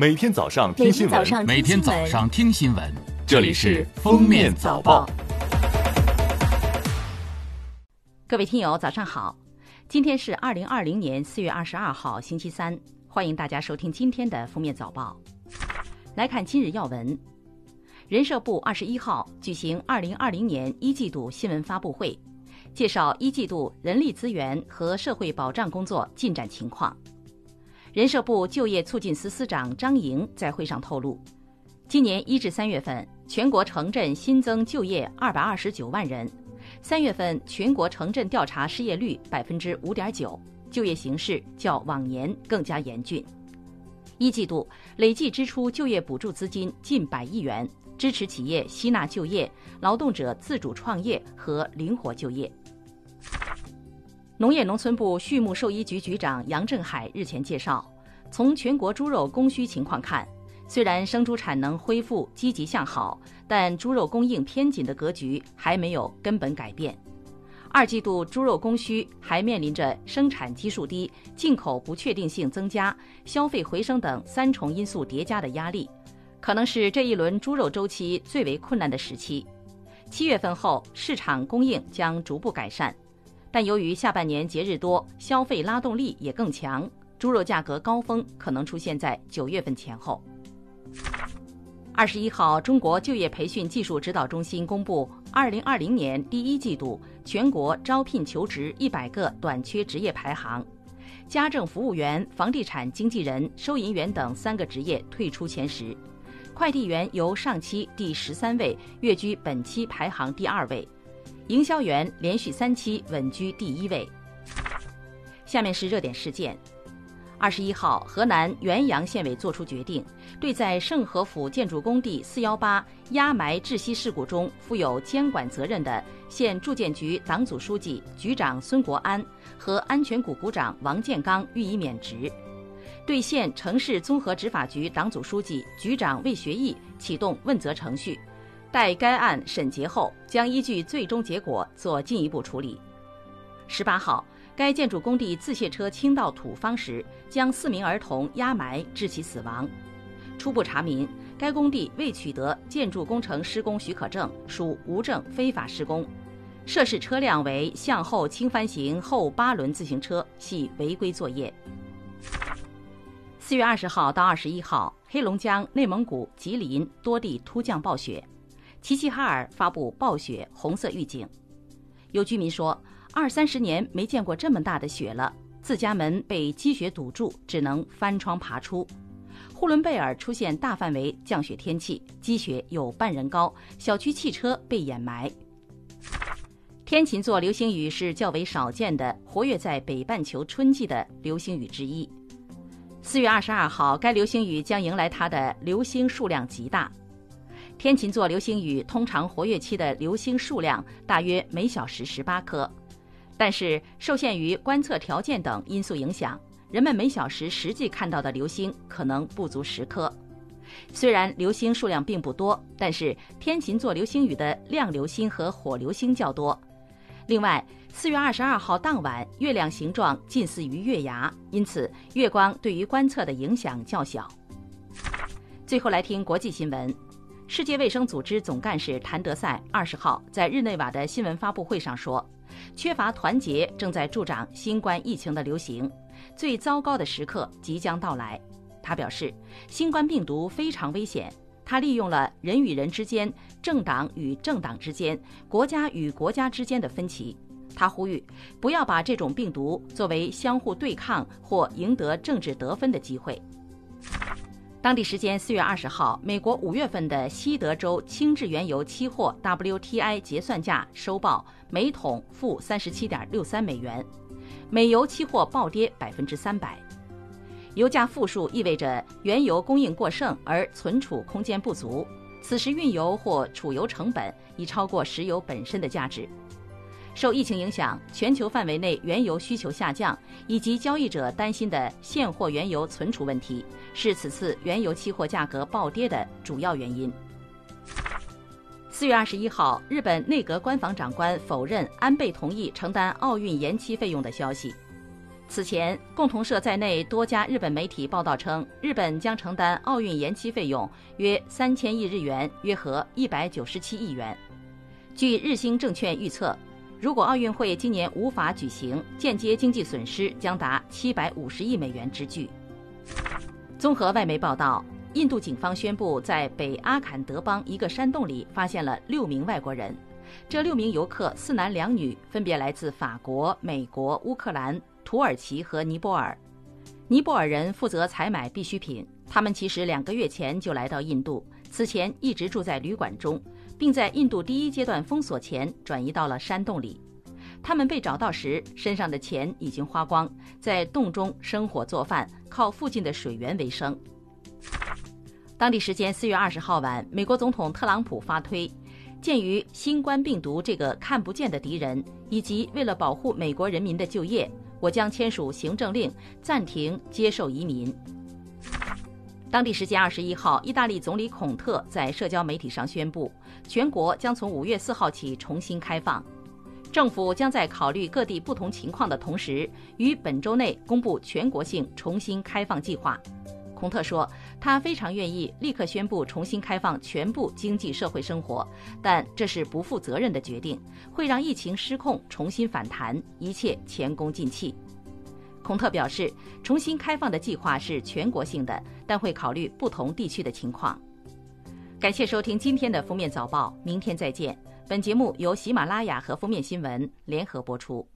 每天早上听新闻，每天早上听新闻，这里是《封面早报》。各位听友，早上好！今天是二零二零年四月二十二号，星期三，欢迎大家收听今天的《封面早报》。来看今日要闻：人社部二十一号举行二零二零年一季度新闻发布会，介绍一季度人力资源和社会保障工作进展情况。人社部就业促进司司长张莹在会上透露，今年一至三月份，全国城镇新增就业二百二十九万人。三月份全国城镇调查失业率百分之五点九，就业形势较往年更加严峻。一季度累计支出就业补助资金近百亿元，支持企业吸纳就业、劳动者自主创业和灵活就业。农业农村部畜牧兽医局局长杨振海日前介绍，从全国猪肉供需情况看，虽然生猪产能恢复积极向好，但猪肉供应偏紧的格局还没有根本改变。二季度猪肉供需还面临着生产基数低、进口不确定性增加、消费回升等三重因素叠加的压力，可能是这一轮猪肉周期最为困难的时期。七月份后，市场供应将逐步改善。但由于下半年节日多，消费拉动力也更强，猪肉价格高峰可能出现在九月份前后。二十一号，中国就业培训技术指导中心公布二零二零年第一季度全国招聘求职一百个短缺职业排行，家政服务员、房地产经纪人、收银员等三个职业退出前十，快递员由上期第十三位跃居本期排行第二位。营销员连续三期稳居第一位。下面是热点事件：二十一号，河南原阳县委作出决定，对在盛和府建筑工地四幺八压埋窒息事故中负有监管责任的县住建局党组书记、局长孙国安和安全股股长王建刚予以免职；对县城市综合执法局党组书记、局长魏学义启动问责程序。待该案审结后，将依据最终结果做进一步处理。十八号，该建筑工地自卸车倾倒土方时，将四名儿童压埋致其死亡。初步查明，该工地未取得建筑工程施工许可证，属无证非法施工。涉事车辆为向后倾翻型后八轮自行车，系违规作业。四月二十号到二十一号，黑龙江、内蒙古、吉林多地突降暴雪。齐齐哈尔发布暴雪红色预警，有居民说，二三十年没见过这么大的雪了，自家门被积雪堵住，只能翻窗爬出。呼伦贝尔出现大范围降雪天气，积雪有半人高，小区汽车被掩埋。天琴座流星雨是较为少见的活跃在北半球春季的流星雨之一。四月二十二号，该流星雨将迎来它的流星数量极大。天琴座流星雨通常活跃期的流星数量大约每小时十八颗，但是受限于观测条件等因素影响，人们每小时实际看到的流星可能不足十颗。虽然流星数量并不多，但是天琴座流星雨的亮流星和火流星较多。另外，四月二十二号当晚，月亮形状近似于月牙，因此月光对于观测的影响较小。最后来听国际新闻。世界卫生组织总干事谭德赛二十号在日内瓦的新闻发布会上说：“缺乏团结正在助长新冠疫情的流行，最糟糕的时刻即将到来。”他表示，新冠病毒非常危险，他利用了人与人之间、政党与政党之间、国家与国家之间的分歧。他呼吁不要把这种病毒作为相互对抗或赢得政治得分的机会。当地时间四月二十号，美国五月份的西德州轻质原油期货 WTI 结算价收报每桶负三十七点六三美元，美油期货暴跌百分之三百。油价负数意味着原油供应过剩而存储空间不足，此时运油或储油成本已超过石油本身的价值。受疫情影响，全球范围内原油需求下降，以及交易者担心的现货原油存储问题，是此次原油期货价格暴跌的主要原因。四月二十一号，日本内阁官房长官否认安倍同意承担奥运延期费用的消息。此前，共同社在内多家日本媒体报道称，日本将承担奥运延期费用约三千亿日元，约合一百九十七亿元。据日兴证券预测，如果奥运会今年无法举行，间接经济损失将达七百五十亿美元之巨。综合外媒报道，印度警方宣布，在北阿坎德邦一个山洞里发现了六名外国人，这六名游客四男两女，分别来自法国、美国、乌克兰。土耳其和尼泊尔，尼泊尔人负责采买必需品。他们其实两个月前就来到印度，此前一直住在旅馆中，并在印度第一阶段封锁前转移到了山洞里。他们被找到时，身上的钱已经花光，在洞中生火做饭，靠附近的水源为生。当地时间四月二十号晚，美国总统特朗普发推。鉴于新冠病毒这个看不见的敌人，以及为了保护美国人民的就业，我将签署行政令，暂停接受移民。当地时间二十一号，意大利总理孔特在社交媒体上宣布，全国将从五月四号起重新开放，政府将在考虑各地不同情况的同时，于本周内公布全国性重新开放计划。孔特说，他非常愿意立刻宣布重新开放全部经济社会生活，但这是不负责任的决定，会让疫情失控重新反弹，一切前功尽弃。孔特表示，重新开放的计划是全国性的，但会考虑不同地区的情况。感谢收听今天的封面早报，明天再见。本节目由喜马拉雅和封面新闻联合播出。